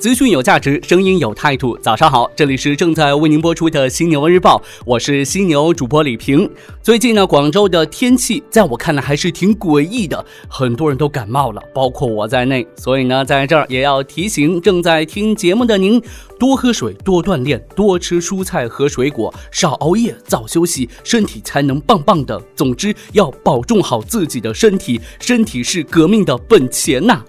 资讯有价值，声音有态度。早上好，这里是正在为您播出的《犀牛日报》，我是犀牛主播李平。最近呢，广州的天气在我看来还是挺诡异的，很多人都感冒了，包括我在内。所以呢，在这儿也要提醒正在听节目的您。多喝水，多锻炼，多吃蔬菜和水果，少熬夜，早休息，身体才能棒棒的。总之，要保重好自己的身体，身体是革命的本钱呐。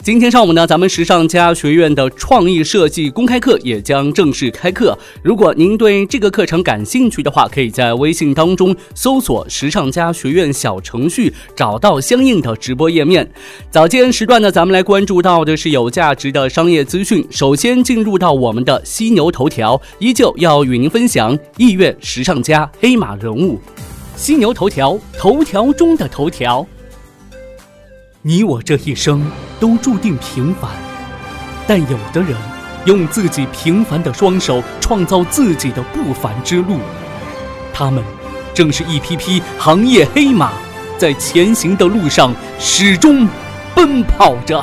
今天上午呢，咱们时尚家学院的创意设计公开课也将正式开课。如果您对这个课程感兴趣的话，可以在微信当中搜索“时尚家学院”小程序，找到相应的直播页面。早间时段呢，咱们来关注到的是有价值的商业资讯。首先进入到我。我们的犀牛头条依旧要与您分享意愿时尚家黑马人物。犀牛头条，头条中的头条。你我这一生都注定平凡，但有的人用自己平凡的双手创造自己的不凡之路。他们正是一批批行业黑马，在前行的路上始终奔跑着。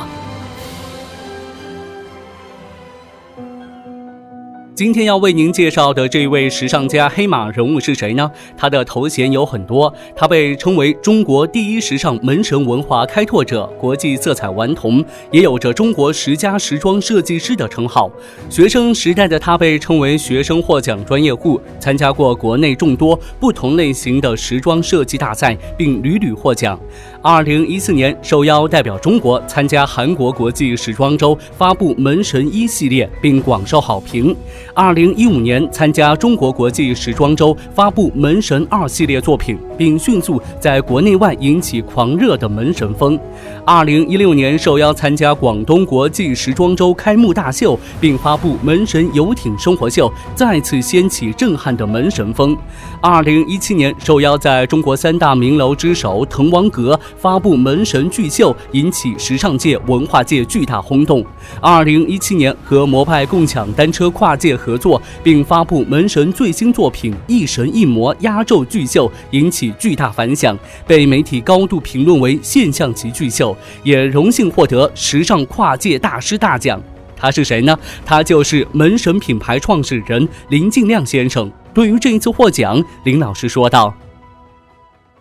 今天要为您介绍的这位时尚家黑马人物是谁呢？他的头衔有很多，他被称为中国第一时尚门神文化开拓者、国际色彩顽童，也有着中国十佳时装设计师的称号。学生时代的他被称为学生获奖专业户，参加过国内众多不同类型的时装设计大赛，并屡屡获奖。二零一四年受邀代表中国参加韩国国际时装周，发布门神一系列，并广受好评。二零一五年参加中国国际时装周，发布门神二系列作品，并迅速在国内外引起狂热的门神风。二零一六年受邀参加广东国际时装周开幕大秀，并发布门神游艇生活秀，再次掀起震撼的门神风。二零一七年受邀在中国三大名楼之首滕王阁发布门神巨秀，引起时尚界、文化界巨大轰动。二零一七年和摩拜共享单车跨界。合作，并发布门神最新作品《一神一魔压轴巨秀》，引起巨大反响，被媒体高度评论为现象级巨秀，也荣幸获得时尚跨界大师大奖。他是谁呢？他就是门神品牌创始人林敬亮先生。对于这一次获奖，林老师说道：“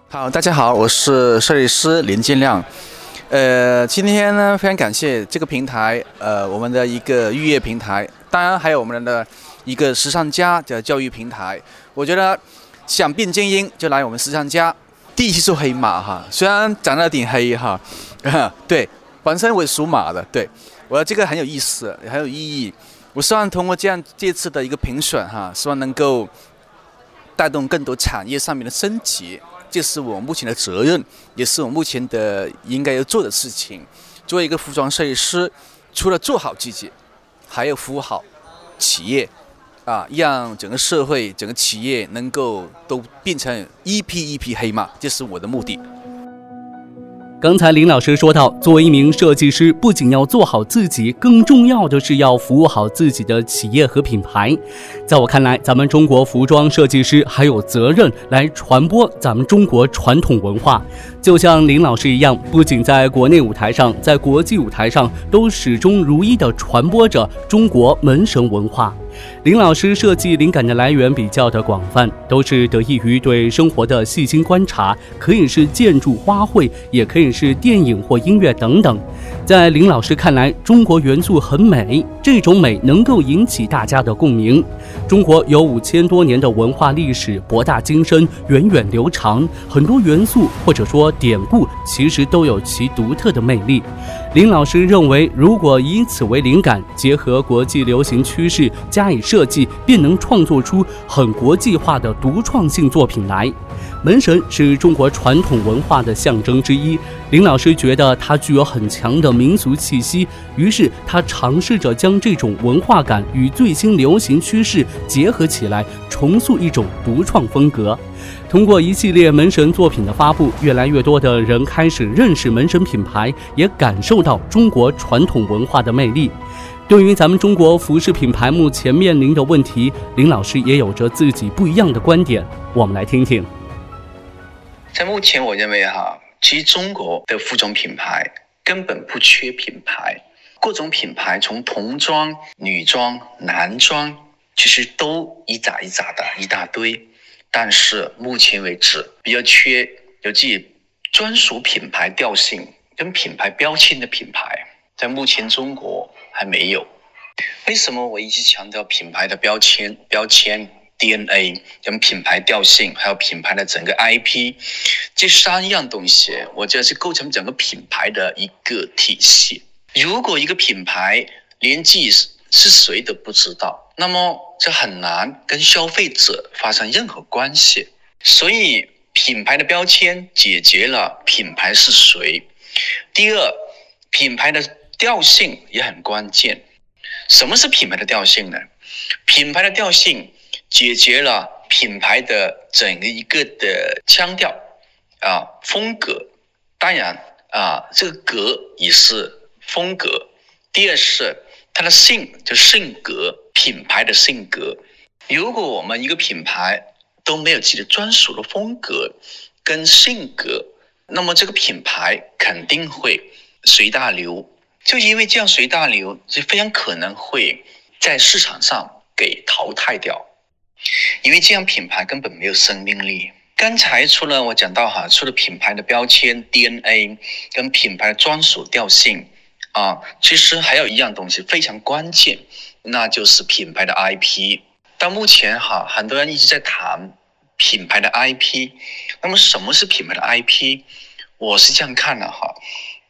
好，大家好，我是设计师林敬亮。呃，今天呢，非常感谢这个平台，呃，我们的一个预约平台。”当然还有我们的一个时尚家的教育平台，我觉得想变精英就来我们时尚家。第一是黑马哈，虽然长得有点黑哈，对，本身我是属马的，对我这个很有意思，很有意义。我希望通过这样这次的一个评选哈，希望能够带动更多产业上面的升级，这是我目前的责任，也是我目前的应该要做的事情。作为一个服装设计师，除了做好自己。还要服务好企业，啊，让整个社会、整个企业能够都变成一批一批黑马，这是我的目的。刚才林老师说到，作为一名设计师，不仅要做好自己，更重要的是要服务好自己的企业和品牌。在我看来，咱们中国服装设计师还有责任来传播咱们中国传统文化，就像林老师一样，不仅在国内舞台上，在国际舞台上都始终如一地传播着中国门神文化。林老师设计灵感的来源比较的广泛，都是得益于对生活的细心观察，可以是建筑、花卉，也可以是电影或音乐等等。在林老师看来，中国元素很美，这种美能够引起大家的共鸣。中国有五千多年的文化历史，博大精深，源远流长，很多元素或者说典故，其实都有其独特的魅力。林老师认为，如果以此为灵感，结合国际流行趋势加以设计，便能创作出很国际化的独创性作品来。门神是中国传统文化的象征之一。林老师觉得它具有很强的民俗气息，于是他尝试着将这种文化感与最新流行趋势结合起来，重塑一种独创风格。通过一系列门神作品的发布，越来越多的人开始认识门神品牌，也感受到中国传统文化的魅力。对于咱们中国服饰品牌目前面临的问题，林老师也有着自己不一样的观点。我们来听听。在目前，我认为哈，其实中国的服装品牌根本不缺品牌，各种品牌从童装、女装、男装，其实都一扎一扎的一大堆。但是目前为止，比较缺有自己专属品牌调性跟品牌标签的品牌，在目前中国。还没有，为什么我一直强调品牌的标签、标签 DNA 跟品牌调性，还有品牌的整个 IP 这三样东西，我觉得是构成整个品牌的一个体系。如果一个品牌连自己是谁都不知道，那么这很难跟消费者发生任何关系。所以，品牌的标签解决了品牌是谁。第二，品牌的。调性也很关键。什么是品牌的调性呢？品牌的调性解决了品牌的整个一个的腔调啊风格。当然啊，这个格也是风格。第二是它的性，就性格，品牌的性格。如果我们一个品牌都没有自己的专属的风格跟性格，那么这个品牌肯定会随大流。就因为这样随大流，就非常可能会在市场上给淘汰掉，因为这样品牌根本没有生命力。刚才除了我讲到哈，除了品牌的标签 DNA 跟品牌专属调性啊，其实还有一样东西非常关键，那就是品牌的 IP。到目前哈，很多人一直在谈品牌的 IP，那么什么是品牌的 IP？我是这样看的哈，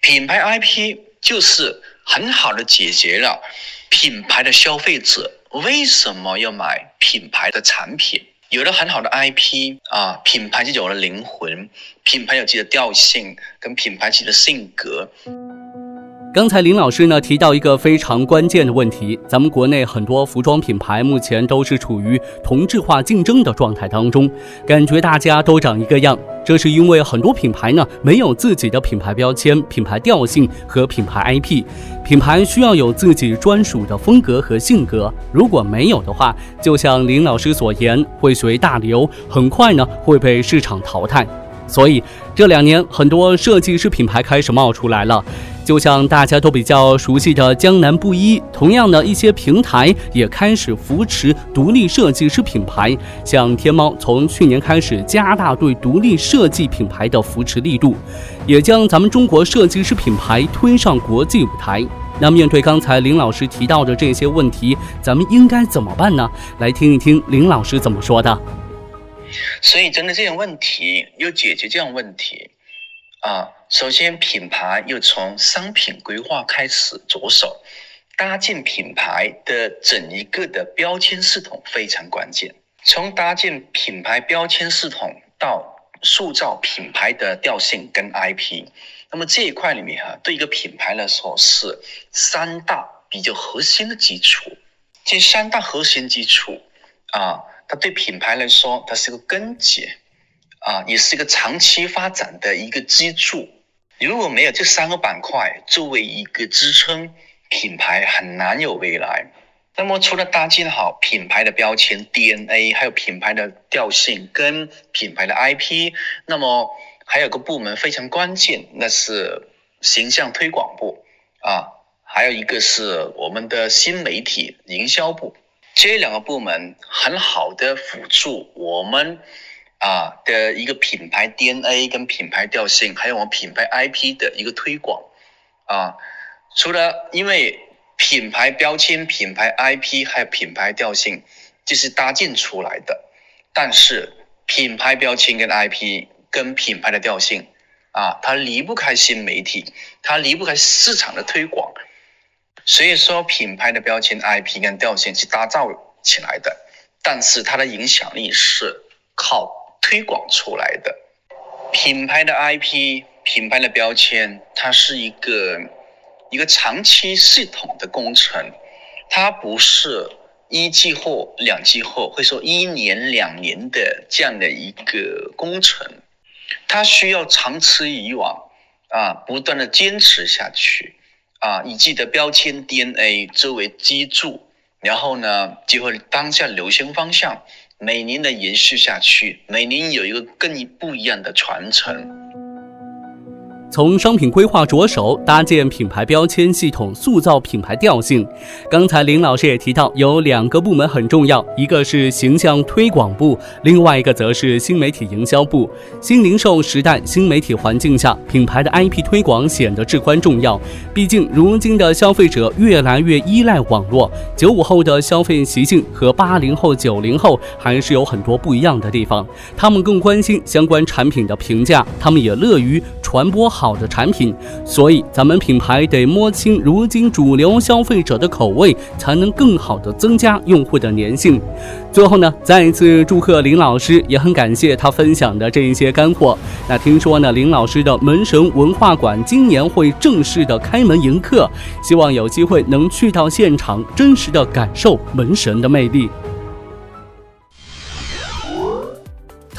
品牌 IP。就是很好的解决了品牌的消费者为什么要买品牌的产品，有了很好的 IP 啊，品牌就有了灵魂，品牌有自己的调性跟品牌自己的性格。刚才林老师呢提到一个非常关键的问题，咱们国内很多服装品牌目前都是处于同质化竞争的状态当中，感觉大家都长一个样。这是因为很多品牌呢没有自己的品牌标签、品牌调性和品牌 IP，品牌需要有自己专属的风格和性格。如果没有的话，就像林老师所言，会随大流，很快呢会被市场淘汰。所以这两年很多设计师品牌开始冒出来了。就像大家都比较熟悉的江南布衣，同样的一些平台也开始扶持独立设计师品牌。像天猫从去年开始加大对独立设计品牌的扶持力度，也将咱们中国设计师品牌推上国际舞台。那面对刚才林老师提到的这些问题，咱们应该怎么办呢？来听一听林老师怎么说的。所以，针对这些问题，要解决这样问题。啊，首先品牌又从商品规划开始着手，搭建品牌的整一个的标签系统非常关键。从搭建品牌标签系统到塑造品牌的调性跟 IP，那么这一块里面哈，对一个品牌来说是三大比较核心的基础。这三大核心基础啊，它对品牌来说，它是个根基。啊，也是一个长期发展的一个支柱。如果没有这三个板块作为一个支撑，品牌很难有未来。那么，除了搭建好品牌的标签 DNA，还有品牌的调性跟品牌的 IP，那么还有个部门非常关键，那是形象推广部啊，还有一个是我们的新媒体营销部。这两个部门很好的辅助我们。啊的一个品牌 DNA 跟品牌调性，还有我们品牌 IP 的一个推广啊。除了因为品牌标签、品牌 IP 还有品牌调性，这是搭建出来的。但是品牌标签跟 IP 跟品牌的调性啊，它离不开新媒体，它离不开市场的推广。所以说，品牌的标签、IP 跟调性是打造起来的，但是它的影响力是靠。推广出来的。品牌的 IP、品牌的标签，它是一个一个长期系统的工程，它不是一季后、两季后，会说一年、两年的这样的一个工程，它需要长此以往啊，不断的坚持下去啊，以自己的标签 DNA 作为基柱，然后呢，结合当下流行方向。每年的延续下去，每年有一个更不一样的传承。从商品规划着手，搭建品牌标签系统，塑造品牌调性。刚才林老师也提到，有两个部门很重要，一个是形象推广部，另外一个则是新媒体营销部。新零售时代、新媒体环境下，品牌的 IP 推广显得至关重要。毕竟，如今的消费者越来越依赖网络，九五后的消费习性和八零后、九零后还是有很多不一样的地方。他们更关心相关产品的评价，他们也乐于传播。好的产品，所以咱们品牌得摸清如今主流消费者的口味，才能更好的增加用户的粘性。最后呢，再一次祝贺林老师，也很感谢他分享的这一些干货。那听说呢，林老师的门神文化馆今年会正式的开门迎客，希望有机会能去到现场，真实的感受门神的魅力。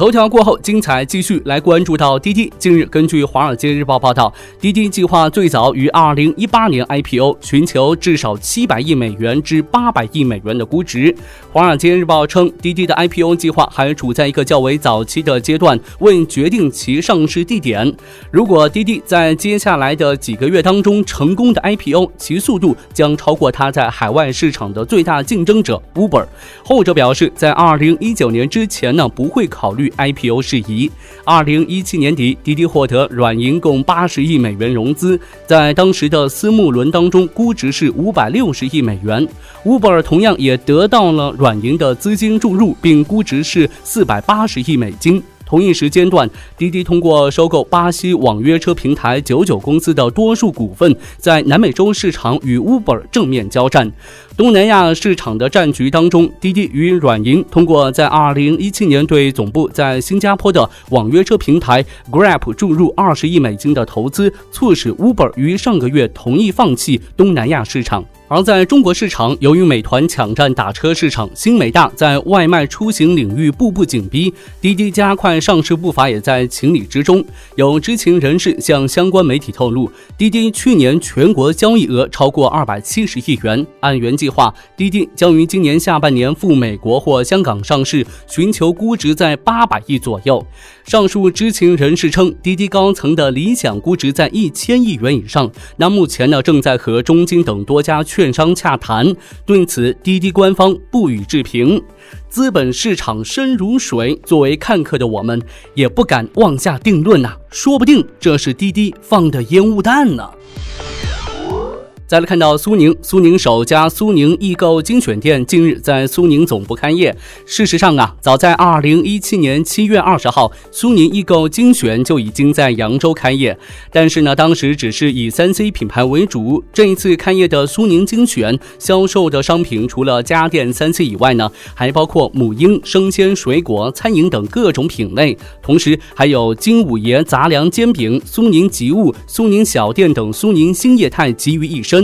头条过后，精彩继续来关注到滴滴。近日，根据《华尔街日报》报道，滴滴计划最早于2018年 IPO，寻求至少700亿美元至800亿美元的估值。《华尔街日报》称，滴滴的 IPO 计划还处在一个较为早期的阶段，未决定其上市地点。如果滴滴在接下来的几个月当中成功的 IPO，其速度将超过它在海外市场的最大竞争者 Uber。后者表示，在2019年之前呢，不会考虑。IPO 事宜。二零一七年底，滴滴获得软银共八十亿美元融资，在当时的私募轮当中，估值是五百六十亿美元。Uber 同样也得到了软银的资金注入，并估值是四百八十亿美金。同一时间段，滴滴通过收购巴西网约车平台九九公司的多数股份，在南美洲市场与 Uber 正面交战。东南亚市场的战局当中，滴滴与软银通过在二零一七年对总部在新加坡的网约车平台 Grab 注入二十亿美金的投资，促使 Uber 于上个月同意放弃东南亚市场。而在中国市场，由于美团抢占打车市场，新美大在外卖出行领域步步紧逼，滴滴加快上市步伐也在情理之中。有知情人士向相关媒体透露，滴滴去年全国交易额超过二百七十亿元。按原计划，滴滴将于今年下半年赴美国或香港上市，寻求估值在八百亿左右。上述知情人士称，滴滴高层的理想估值在一千亿元以上。那目前呢，正在和中金等多家券商洽谈，对此滴滴官方不予置评。资本市场深如水，作为看客的我们也不敢妄下定论呐，说不定这是滴滴放的烟雾弹呢。再来看到苏宁，苏宁首家苏宁易购精选店近日在苏宁总部开业。事实上啊，早在二零一七年七月二十号，苏宁易购精选就已经在扬州开业，但是呢，当时只是以三 C 品牌为主。这一次开业的苏宁精选销售的商品，除了家电三 C 以外呢，还包括母婴、生鲜、水果、餐饮等各种品类，同时还有金五爷杂粮煎饼、苏宁集物、苏宁小店等苏宁新业态集于一身。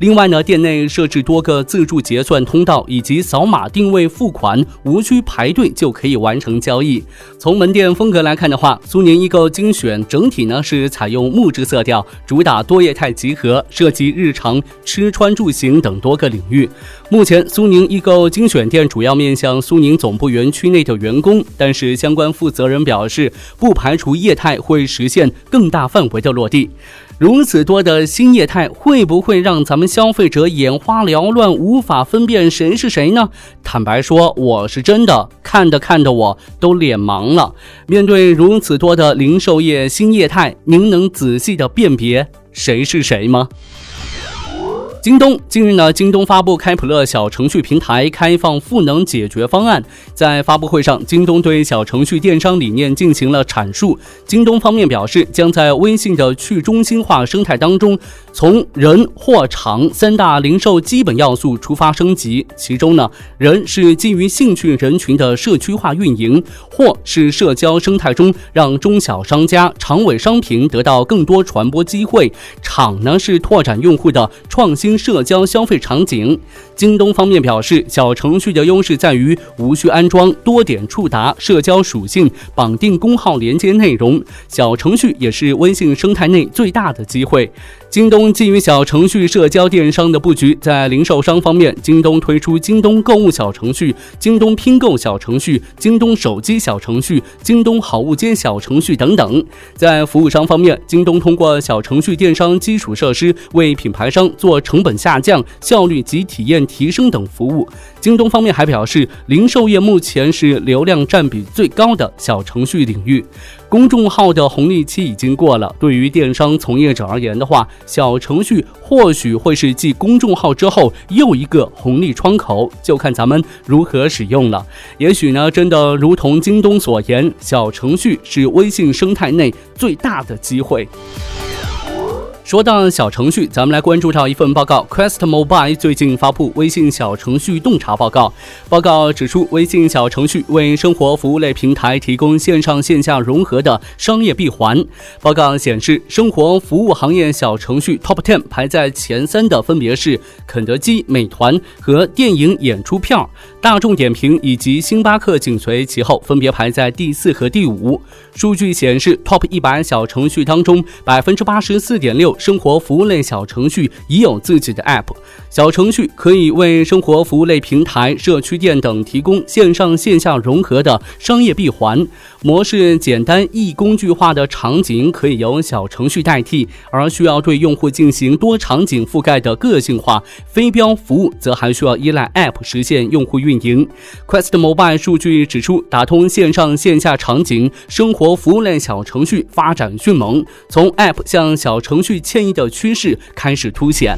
另外呢，店内设置多个自助结算通道，以及扫码定位付款，无需排队就可以完成交易。从门店风格来看的话，苏宁易购精选整体呢是采用木质色调，主打多业态集合，涉及日常吃穿住行等多个领域。目前苏宁易购精选店主要面向苏宁总部园区内的员工，但是相关负责人表示，不排除业态会实现更大范围的落地。如此多的新业态，会不会让咱们消费者眼花缭乱，无法分辨谁是谁呢？坦白说，我是真的看的看着我都脸盲了。面对如此多的零售业新业态，您能仔细的辨别谁是谁吗？京东近日呢，京东发布开普勒小程序平台开放赋能解决方案。在发布会上，京东对小程序电商理念进行了阐述。京东方面表示，将在微信的去中心化生态当中，从人、货、场三大零售基本要素出发升级。其中呢，人是基于兴趣人群的社区化运营，货是社交生态中让中小商家长尾商品得到更多传播机会，场呢是拓展用户的创新。社交消费场景，京东方面表示，小程序的优势在于无需安装、多点触达、社交属性、绑定公号连接内容。小程序也是微信生态内最大的机会。京东基于小程序社交电商的布局，在零售商方面，京东推出京东购物小程序、京东拼购小程序、京东手机小程序、京东好物街小程序等等。在服务商方面，京东通过小程序电商基础设施为品牌商做成成本下降、效率及体验提升等服务。京东方面还表示，零售业目前是流量占比最高的小程序领域。公众号的红利期已经过了，对于电商从业者而言的话，小程序或许会是继公众号之后又一个红利窗口，就看咱们如何使用了。也许呢，真的如同京东所言，小程序是微信生态内最大的机会。说到小程序，咱们来关注到一份报告。Quest Mobile 最近发布微信小程序洞察报告。报告指出，微信小程序为生活服务类平台提供线上线下融合的商业闭环。报告显示，生活服务行业小程序 Top Ten 排在前三的分别是肯德基、美团和电影演出票。大众点评以及星巴克紧随其后，分别排在第四和第五。数据显示，Top 一百小程序当中，百分之八十四点六。生活服务类小程序已有自己的 App，小程序可以为生活服务类平台、社区店等提供线上线下融合的商业闭环模式。简单易工具化的场景可以由小程序代替，而需要对用户进行多场景覆盖的个性化非标服务，则还需要依赖 App 实现用户运营。Quest Mobile 数据指出，打通线上线下场景，生活服务类小程序发展迅猛，从 App 向小程序。迁移的趋势开始凸显。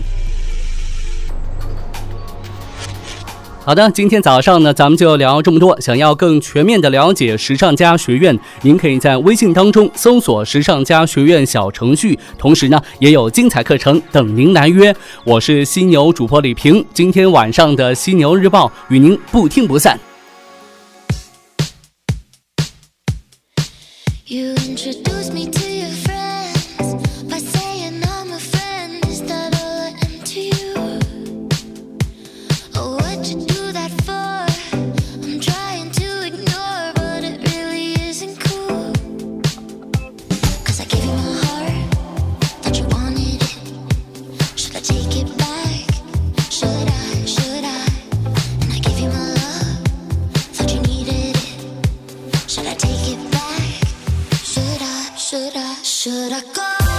好的，今天早上呢，咱们就聊这么多。想要更全面的了解时尚家学院，您可以在微信当中搜索“时尚家学院”小程序，同时呢，也有精彩课程等您来约。我是犀牛主播李平，今天晚上的犀牛日报与您不听不散。You me to should I, should I go?